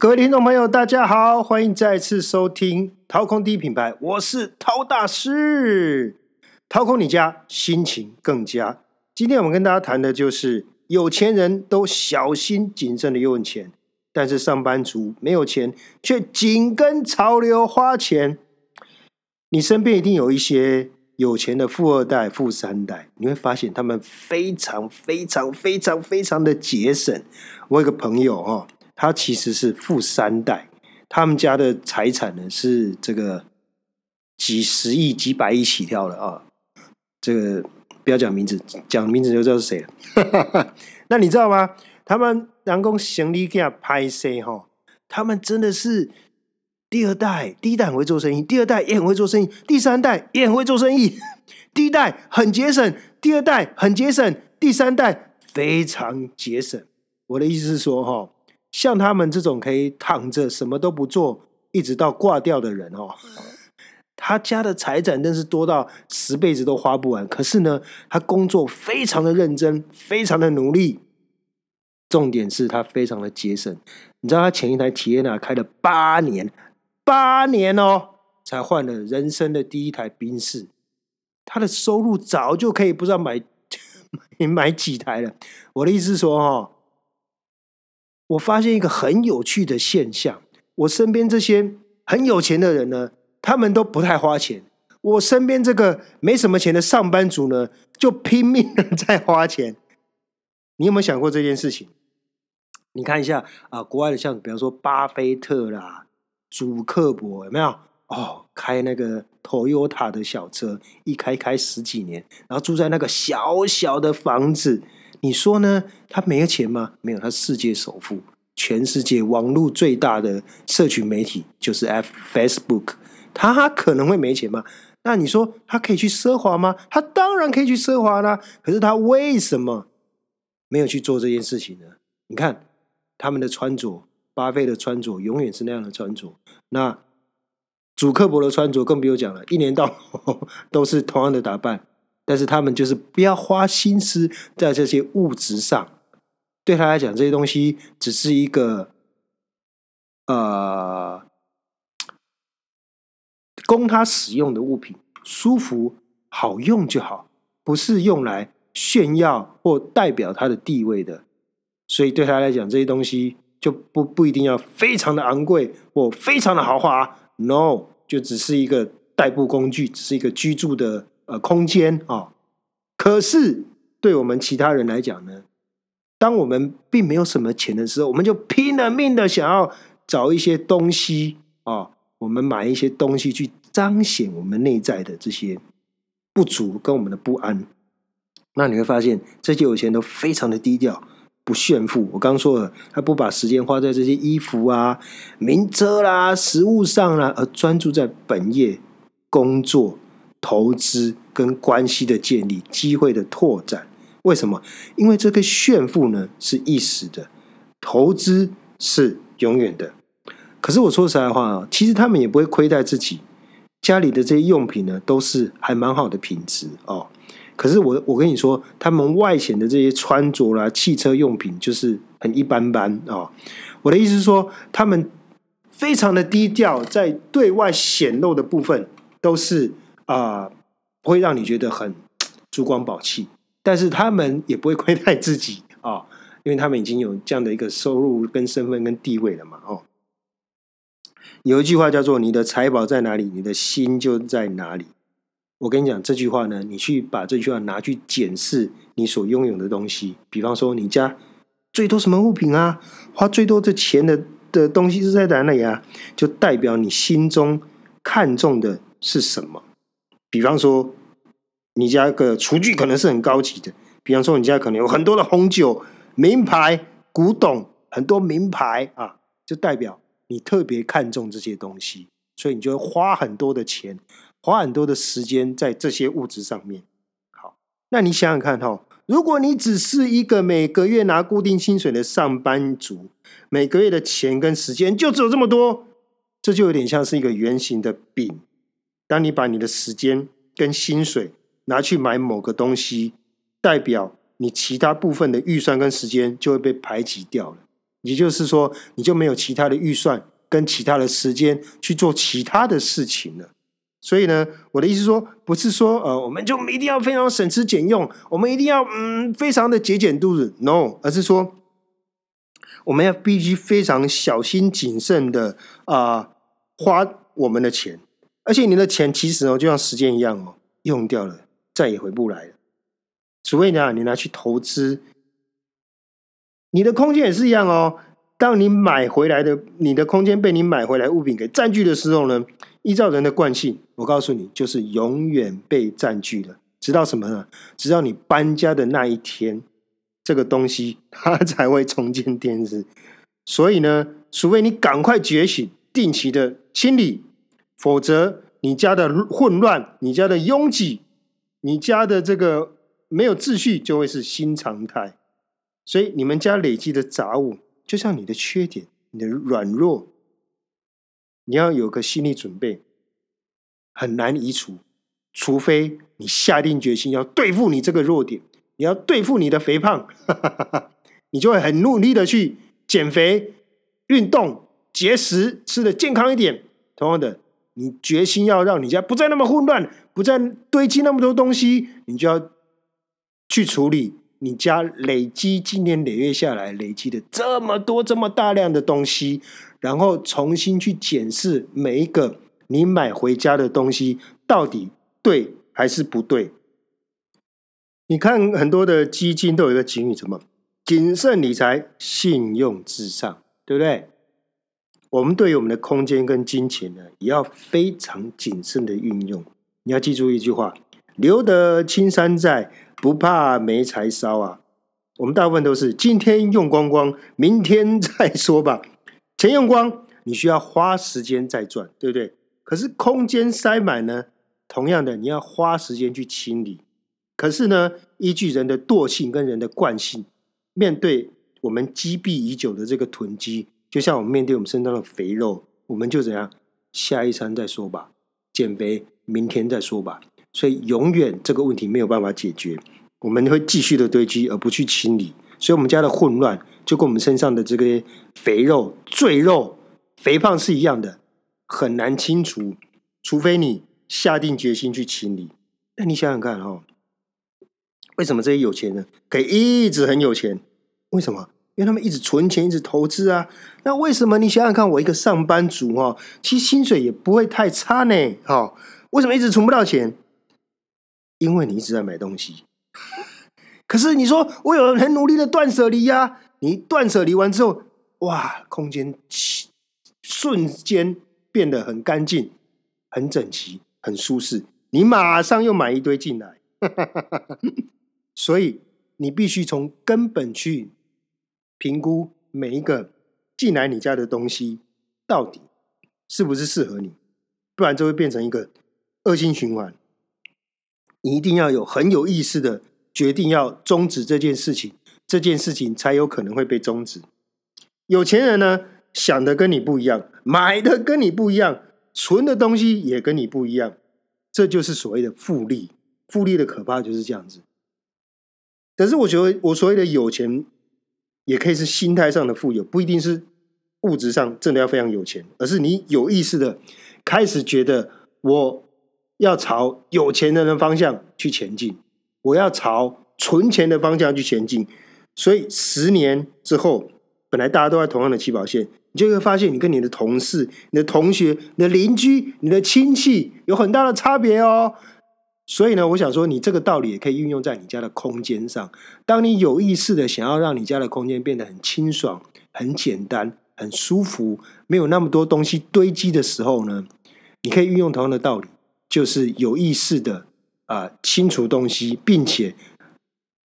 各位听众朋友，大家好，欢迎再次收听掏空第一品牌，我是掏大师。掏空你家，心情更佳。今天我们跟大家谈的就是有钱人都小心谨慎的用钱，但是上班族没有钱却紧跟潮流花钱。你身边一定有一些有钱的富二代、富三代，你会发现他们非常、非常、非常、非常的节省。我有个朋友哈。他其实是富三代，他们家的财产呢是这个几十亿、几百亿起跳了啊！这个不要讲名字，讲名字就知道是谁了。那你知道吗？他们南宫行李给他拍摄哈，他们真的是第二代，第一代很会做生意，第二代也很会做生意，第三代也很会做生意。第一代很节省，第二代很节省，第三代非常节省。我的意思是说哈。像他们这种可以躺着什么都不做，一直到挂掉的人哦，他家的财产真是多到十辈子都花不完。可是呢，他工作非常的认真，非常的努力。重点是他非常的节省。你知道他前一台体验娜开了八年，八年哦，才换了人生的第一台宾士。他的收入早就可以不知道买 买买几台了。我的意思是说哈。我发现一个很有趣的现象，我身边这些很有钱的人呢，他们都不太花钱；我身边这个没什么钱的上班族呢，就拼命的 在花钱。你有没有想过这件事情？你看一下啊，国外的像比方说巴菲特啦、祖克伯有没有？哦，开那个 Toyota 的小车，一开开十几年，然后住在那个小小的房子。你说呢？他没有钱吗？没有，他世界首富，全世界网络最大的社群媒体就是 F Facebook。他可能会没钱吗？那你说他可以去奢华吗？他当然可以去奢华啦。可是他为什么没有去做这件事情呢？你看他们的穿着，巴菲的穿着永远是那样的穿着。那主克伯的穿着更不用讲了，一年到都是同样的打扮。但是他们就是不要花心思在这些物质上，对他来讲，这些东西只是一个呃供他使用的物品，舒服好用就好，不是用来炫耀或代表他的地位的。所以对他来讲，这些东西就不不一定要非常的昂贵或非常的豪华，no，就只是一个代步工具，只是一个居住的。呃，空间啊，可是对我们其他人来讲呢，当我们并没有什么钱的时候，我们就拼了命的想要找一些东西啊，我们买一些东西去彰显我们内在的这些不足跟我们的不安。那你会发现，这些有钱都非常的低调，不炫富。我刚说了，他不把时间花在这些衣服啊、名车啦、食物上啦，而专注在本业工作。投资跟关系的建立，机会的拓展，为什么？因为这个炫富呢是一时的，投资是永远的。可是我说实在话啊，其实他们也不会亏待自己，家里的这些用品呢都是还蛮好的品质哦。可是我我跟你说，他们外显的这些穿着啦、汽车用品就是很一般般啊。我的意思是说，他们非常的低调，在对外显露的部分都是。啊，不会让你觉得很珠光宝气，但是他们也不会亏待自己啊，因为他们已经有这样的一个收入、跟身份、跟地位了嘛。哦，有一句话叫做“你的财宝在哪里，你的心就在哪里”。我跟你讲这句话呢，你去把这句话拿去检视你所拥有的东西，比方说你家最多什么物品啊，花最多的钱的的东西是在哪里啊，就代表你心中看重的是什么。比方说，你家个厨具可能是很高级的。比方说，你家可能有很多的红酒、名牌、古董，很多名牌啊，就代表你特别看重这些东西，所以你就会花很多的钱，花很多的时间在这些物质上面。好，那你想想看哈，如果你只是一个每个月拿固定薪水的上班族，每个月的钱跟时间就只有这么多，这就有点像是一个圆形的饼。当你把你的时间跟薪水拿去买某个东西，代表你其他部分的预算跟时间就会被排挤掉了。也就是说，你就没有其他的预算跟其他的时间去做其他的事情了。所以呢，我的意思说，不是说呃，我们就一定要非常省吃俭用，我们一定要嗯，非常的节俭度日，no，而是说，我们要必须非常小心谨慎的啊，花我们的钱，而且你的钱其实哦，就像时间一样哦，用掉了再也回不来了，除非呢，你拿去投资。你的空间也是一样哦。当你买回来的，你的空间被你买回来物品给占据的时候呢，依照人的惯性，我告诉你，就是永远被占据了。直到什么呢？直到你搬家的那一天，这个东西它才会重见天日。所以呢，除非你赶快觉醒，定期的清理，否则你家的混乱、你家的拥挤、你家的这个没有秩序，就会是新常态。所以，你们家累积的杂物，就像你的缺点、你的软弱，你要有个心理准备，很难移除，除非你下定决心要对付你这个弱点，你要对付你的肥胖，你就会很努力的去减肥、运动、节食，吃的健康一点。同样的，你决心要让你家不再那么混乱，不再堆积那么多东西，你就要去处理。你家累积今年累月下来累积的这么多这么大量的东西，然后重新去检视每一个你买回家的东西到底对还是不对？你看很多的基金都有一个警语，什么谨慎理财，信用至上，对不对？我们对于我们的空间跟金钱呢，也要非常谨慎的运用。你要记住一句话：留得青山在。不怕没柴烧啊！我们大部分都是今天用光光，明天再说吧。钱用光，你需要花时间再赚，对不对？可是空间塞满呢，同样的，你要花时间去清理。可是呢，依据人的惰性跟人的惯性，面对我们积弊已久的这个囤积，就像我们面对我们身上的肥肉，我们就怎样？下一餐再说吧，减肥明天再说吧。所以永远这个问题没有办法解决，我们会继续的堆积而不去清理，所以我们家的混乱就跟我们身上的这个肥肉、赘肉、肥胖是一样的，很难清除，除非你下定决心去清理。那你想想看哈，为什么这些有钱人可以一直很有钱？为什么？因为他们一直存钱，一直投资啊。那为什么？你想想看，我一个上班族哈，其实薪水也不会太差呢，哈，为什么一直存不到钱？因为你一直在买东西，可是你说我有很努力的断舍离呀，你断舍离完之后，哇，空间瞬间变得很干净、很整齐、很舒适，你马上又买一堆进来，所以你必须从根本去评估每一个进来你家的东西到底是不是适合你，不然就会变成一个恶性循环。你一定要有很有意识的决定要终止这件事情，这件事情才有可能会被终止。有钱人呢想的跟你不一样，买的跟你不一样，存的东西也跟你不一样，这就是所谓的复利。复利的可怕就是这样子。可是我觉得我所谓的有钱，也可以是心态上的富有，不一定是物质上真的要非常有钱，而是你有意识的开始觉得我。要朝有钱人的方向去前进，我要朝存钱的方向去前进。所以十年之后，本来大家都在同样的起跑线，你就会发现，你跟你的同事、你的同学、你的邻居、你的亲戚有很大的差别哦。所以呢，我想说，你这个道理也可以运用在你家的空间上。当你有意识的想要让你家的空间变得很清爽、很简单、很舒服，没有那么多东西堆积的时候呢，你可以运用同样的道理。就是有意识的啊清除东西，并且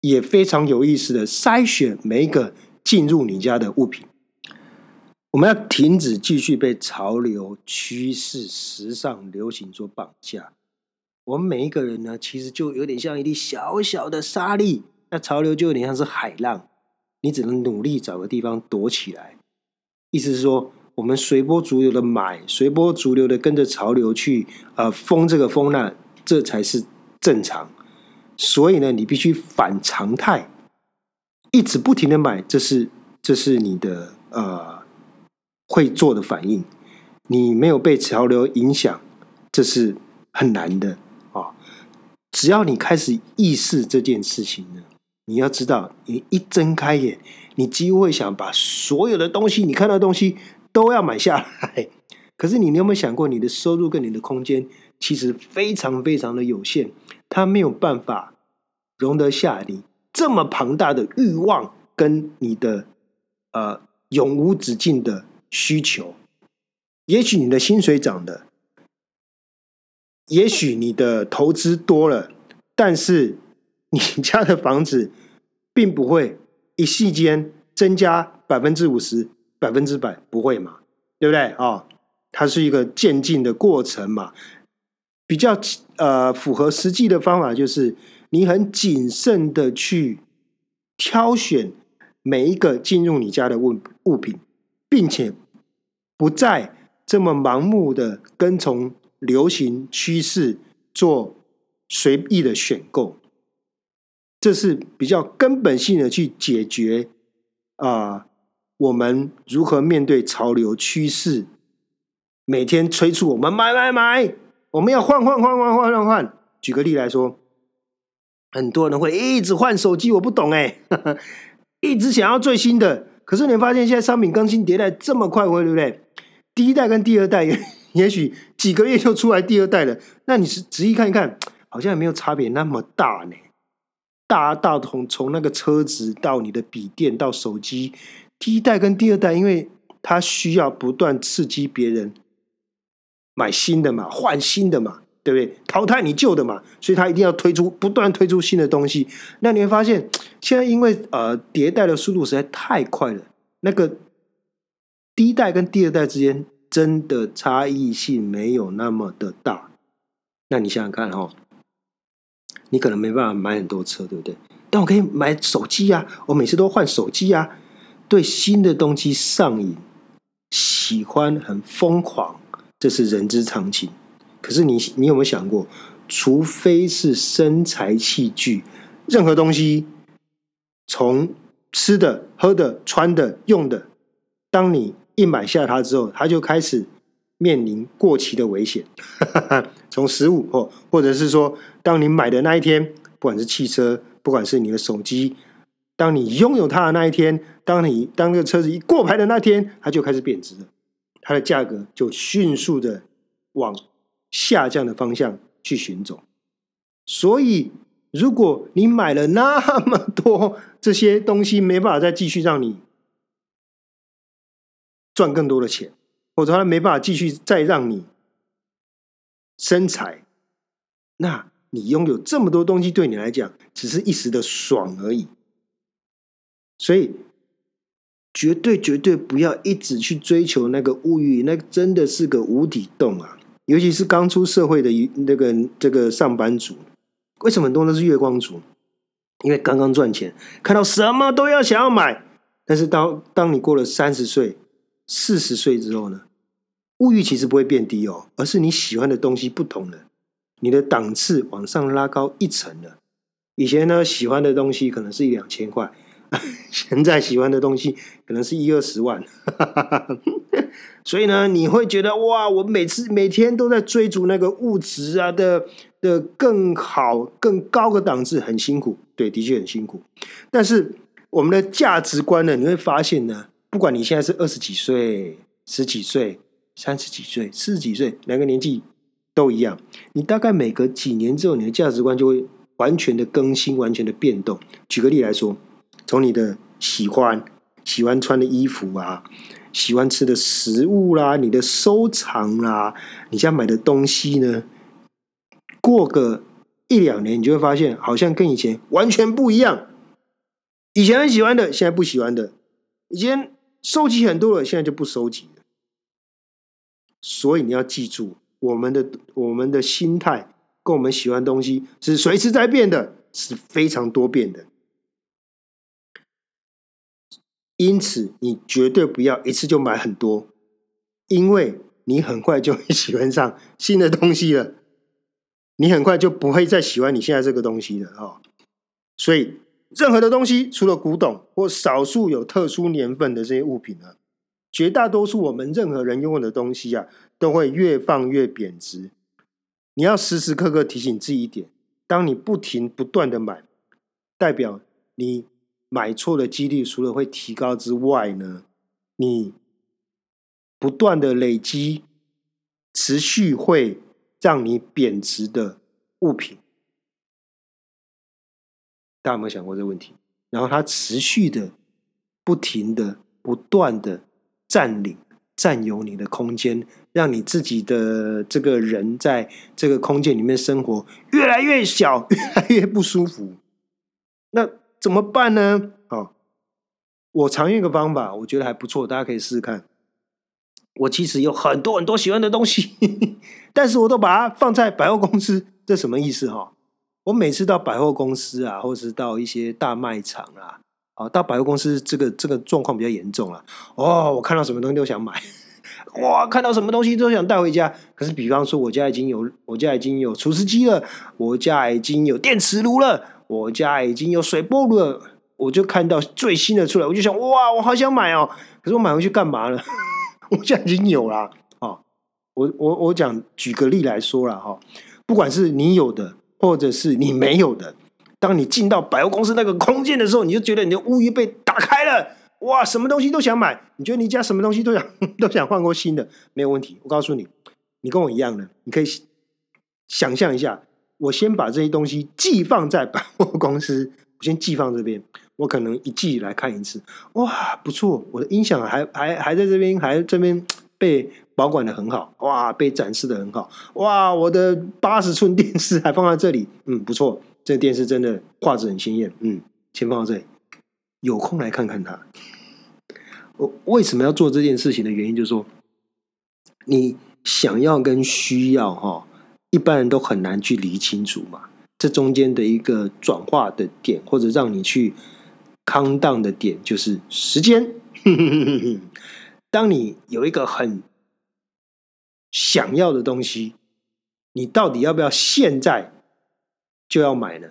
也非常有意识的筛选每一个进入你家的物品。我们要停止继续被潮流、趋势、时尚、流行所绑架。我们每一个人呢，其实就有点像一粒小小的沙粒，那潮流就有点像是海浪，你只能努力找个地方躲起来。意思是说。我们随波逐流的买，随波逐流的跟着潮流去，呃，封这个封那，这才是正常。所以呢，你必须反常态，一直不停的买，这是这是你的呃会做的反应。你没有被潮流影响，这是很难的！只要你开始意识这件事情呢，你要知道，你一睁开眼，你几乎会想把所有的东西，你看到的东西都要买下来。可是你有没有想过，你的收入跟你的空间其实非常非常的有限，它没有办法容得下你这么庞大的欲望跟你的呃永无止境的需求。也许你的薪水涨了，也许你的投资多了，但是你家的房子并不会一夕间增加百分之五十、百分之百，不会嘛？对不对啊？它是一个渐进的过程嘛。比较呃符合实际的方法，就是你很谨慎的去挑选每一个进入你家的物物品，并且不再。这么盲目的跟从流行趋势做随意的选购，这是比较根本性的去解决啊，我们如何面对潮流趋势？每天催促我们买买买，我们要换换换换换换换。举个例来说，很多人会一直换手机，我不懂哎，一直想要最新的，可是你发现现在商品更新迭代这么快，会对不对？第一代跟第二代，也许几个月就出来第二代了。那你是仔细看一看，好像也没有差别那么大呢。大大从从那个车子到你的笔电到手机，第一代跟第二代，因为它需要不断刺激别人买新的嘛，换新的嘛，对不对？淘汰你旧的嘛，所以它一定要推出不断推出新的东西。那你会发现，现在因为呃迭代的速度实在太快了，那个。第一代跟第二代之间真的差异性没有那么的大，那你想想看哦，你可能没办法买很多车，对不对？但我可以买手机呀，我每次都换手机呀，对新的东西上瘾，喜欢很疯狂，这是人之常情。可是你你有没有想过，除非是生财器具，任何东西，从吃的、喝的、穿的、用的，当你一买下它之后，它就开始面临过期的危险。从十五或或者是说，当你买的那一天，不管是汽车，不管是你的手机，当你拥有它的那一天，当你当这个车子一过牌的那天，它就开始贬值了，它的价格就迅速的往下降的方向去寻走。所以，如果你买了那么多这些东西，没办法再继续让你。赚更多的钱，否则他没办法继续再让你生财。那你拥有这么多东西，对你来讲只是一时的爽而已。所以，绝对绝对不要一直去追求那个物欲，那真的是个无底洞啊！尤其是刚出社会的那个这个上班族，为什么很多都是月光族？因为刚刚赚钱，看到什么都要想要买。但是当当你过了三十岁，四十岁之后呢，物欲其实不会变低哦，而是你喜欢的东西不同了，你的档次往上拉高一层了。以前呢，喜欢的东西可能是一两千块，现在喜欢的东西可能是一二十万。所以呢，你会觉得哇，我每次每天都在追逐那个物质啊的的更好、更高的档次，很辛苦。对，的确很辛苦。但是我们的价值观呢，你会发现呢。不管你现在是二十几岁、十几岁、三十几岁、四十几岁，哪个年纪都一样。你大概每隔几年之后，你的价值观就会完全的更新、完全的变动。举个例来说，从你的喜欢、喜欢穿的衣服啊，喜欢吃的食物啦，你的收藏啦，你家买的东西呢，过个一两年，你就会发现，好像跟以前完全不一样。以前很喜欢的，现在不喜欢的；以前。收集很多了，现在就不收集了。所以你要记住，我们的我们的心态跟我们喜欢东西是随时在变的，是非常多变的。因此，你绝对不要一次就买很多，因为你很快就会喜欢上新的东西了。你很快就不会再喜欢你现在这个东西了哦。所以。任何的东西，除了古董或少数有特殊年份的这些物品呢，绝大多数我们任何人拥有的东西啊，都会越放越贬值。你要时时刻刻提醒自己一点：，当你不停不断的买，代表你买错的几率除了会提高之外呢，你不断的累积，持续会让你贬值的物品。大家有没有想过这个问题？然后它持续的、不停的、不断的。占领、占有你的空间，让你自己的这个人在这个空间里面生活越来越小，越来越不舒服。那怎么办呢？哦，我常用一个方法，我觉得还不错，大家可以试试看。我其实有很多很多喜欢的东西，但是我都把它放在百货公司。这什么意思？哈，我每次到百货公司啊，或是到一些大卖场啊。哦，到百货公司这个这个状况比较严重了。哦，我看到什么东西都想买，哇，看到什么东西都想带回家。可是，比方说，我家已经有我家已经有除湿机了，我家已经有电磁炉了，我家已经有水波炉了，我就看到最新的出来，我就想，哇，我好想买哦。可是我买回去干嘛呢？我家已经有了。哦，我我我讲举个例来说了哈，不管是你有的，或者是你没有的。当你进到百货公司那个空间的时候，你就觉得你的物欲被打开了，哇，什么东西都想买。你觉得你家什么东西都想 都想换过新的，没有问题。我告诉你，你跟我一样的，你可以想象一下，我先把这些东西寄放在百货公司，我先寄放这边，我可能一季来看一次，哇，不错，我的音响还还还在这边，还这边被保管的很好，哇，被展示的很好，哇，我的八十寸电视还放在这里，嗯，不错。这电视真的画质很鲜艳，嗯，先放到这里，有空来看看它。我为什么要做这件事情的原因，就是说，你想要跟需要哈，一般人都很难去理清楚嘛。这中间的一个转化的点，或者让你去康荡的点，就是时间。当你有一个很想要的东西，你到底要不要现在？就要买呢，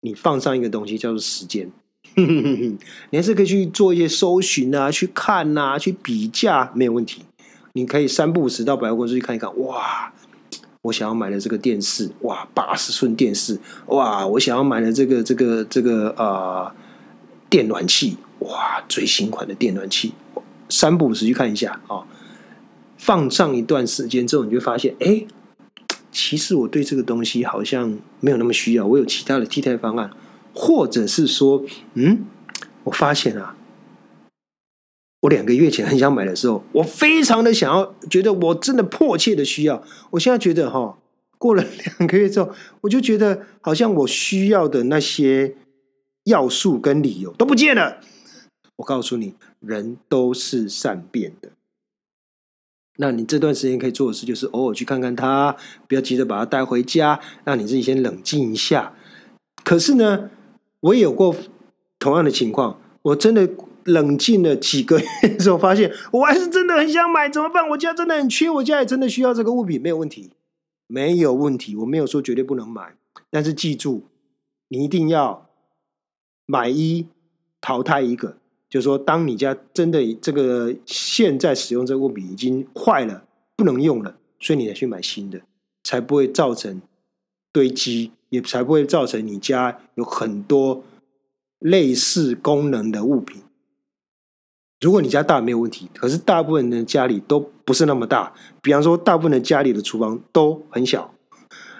你放上一个东西叫做时间，你还是可以去做一些搜寻啊，去看啊，去比价，没有问题。你可以三不五时到百货公司去看一看，哇，我想要买的这个电视，哇，八十寸电视，哇，我想要买的这个这个这个呃电暖器，哇，最新款的电暖器，三不五时去看一下啊。放上一段时间之后，你就发现，哎。其实我对这个东西好像没有那么需要，我有其他的替代方案，或者是说，嗯，我发现啊，我两个月前很想买的时候，我非常的想要，觉得我真的迫切的需要。我现在觉得哈，过了两个月之后，我就觉得好像我需要的那些要素跟理由都不见了。我告诉你，人都是善变的。那你这段时间可以做的事，就是偶尔去看看他，不要急着把他带回家，让你自己先冷静一下。可是呢，我也有过同样的情况，我真的冷静了几个月之后，发现我还是真的很想买，怎么办？我家真的很缺，我家也真的需要这个物品，没有问题，没有问题，我没有说绝对不能买，但是记住，你一定要买一淘汰一个。就是说，当你家真的这个现在使用这个物品已经坏了，不能用了，所以你才去买新的，才不会造成堆积，也才不会造成你家有很多类似功能的物品。如果你家大没有问题，可是大部分人家里都不是那么大，比方说大部分的家里的厨房都很小，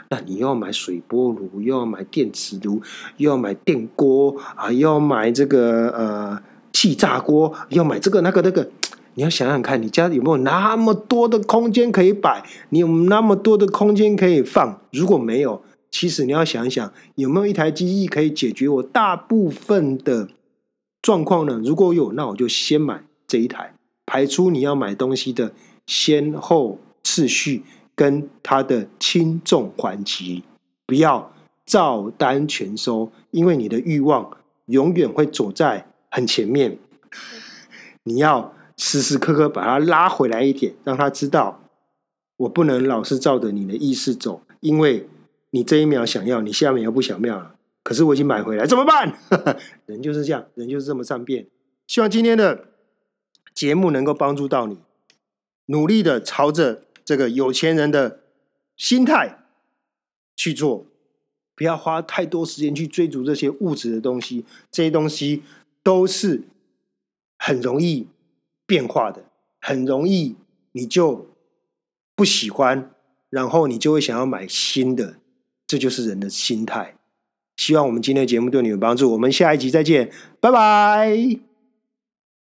那你又要买水波炉，又要买电磁炉，又要买电锅啊，又要买这个呃。气炸锅要买这个那个那个，你要想想看，你家有没有那么多的空间可以摆？你有那么多的空间可以放？如果没有，其实你要想一想，有没有一台机器可以解决我大部分的状况呢？如果有，那我就先买这一台，排出你要买东西的先后次序跟它的轻重缓急，不要照单全收，因为你的欲望永远会走在。很前面，你要时时刻刻把他拉回来一点，让他知道我不能老是照着你的意思走，因为你这一秒想要，你下面又不想要了。可是我已经买回来，怎么办？人就是这样，人就是这么善变。希望今天的节目能够帮助到你，努力的朝着这个有钱人的心态去做，不要花太多时间去追逐这些物质的东西，这些东西都是很容易变化的，很容易你就不喜欢，然后你就会想要买新的，这就是人的心态。希望我们今天的节目对你有帮助，我们下一集再见，拜拜。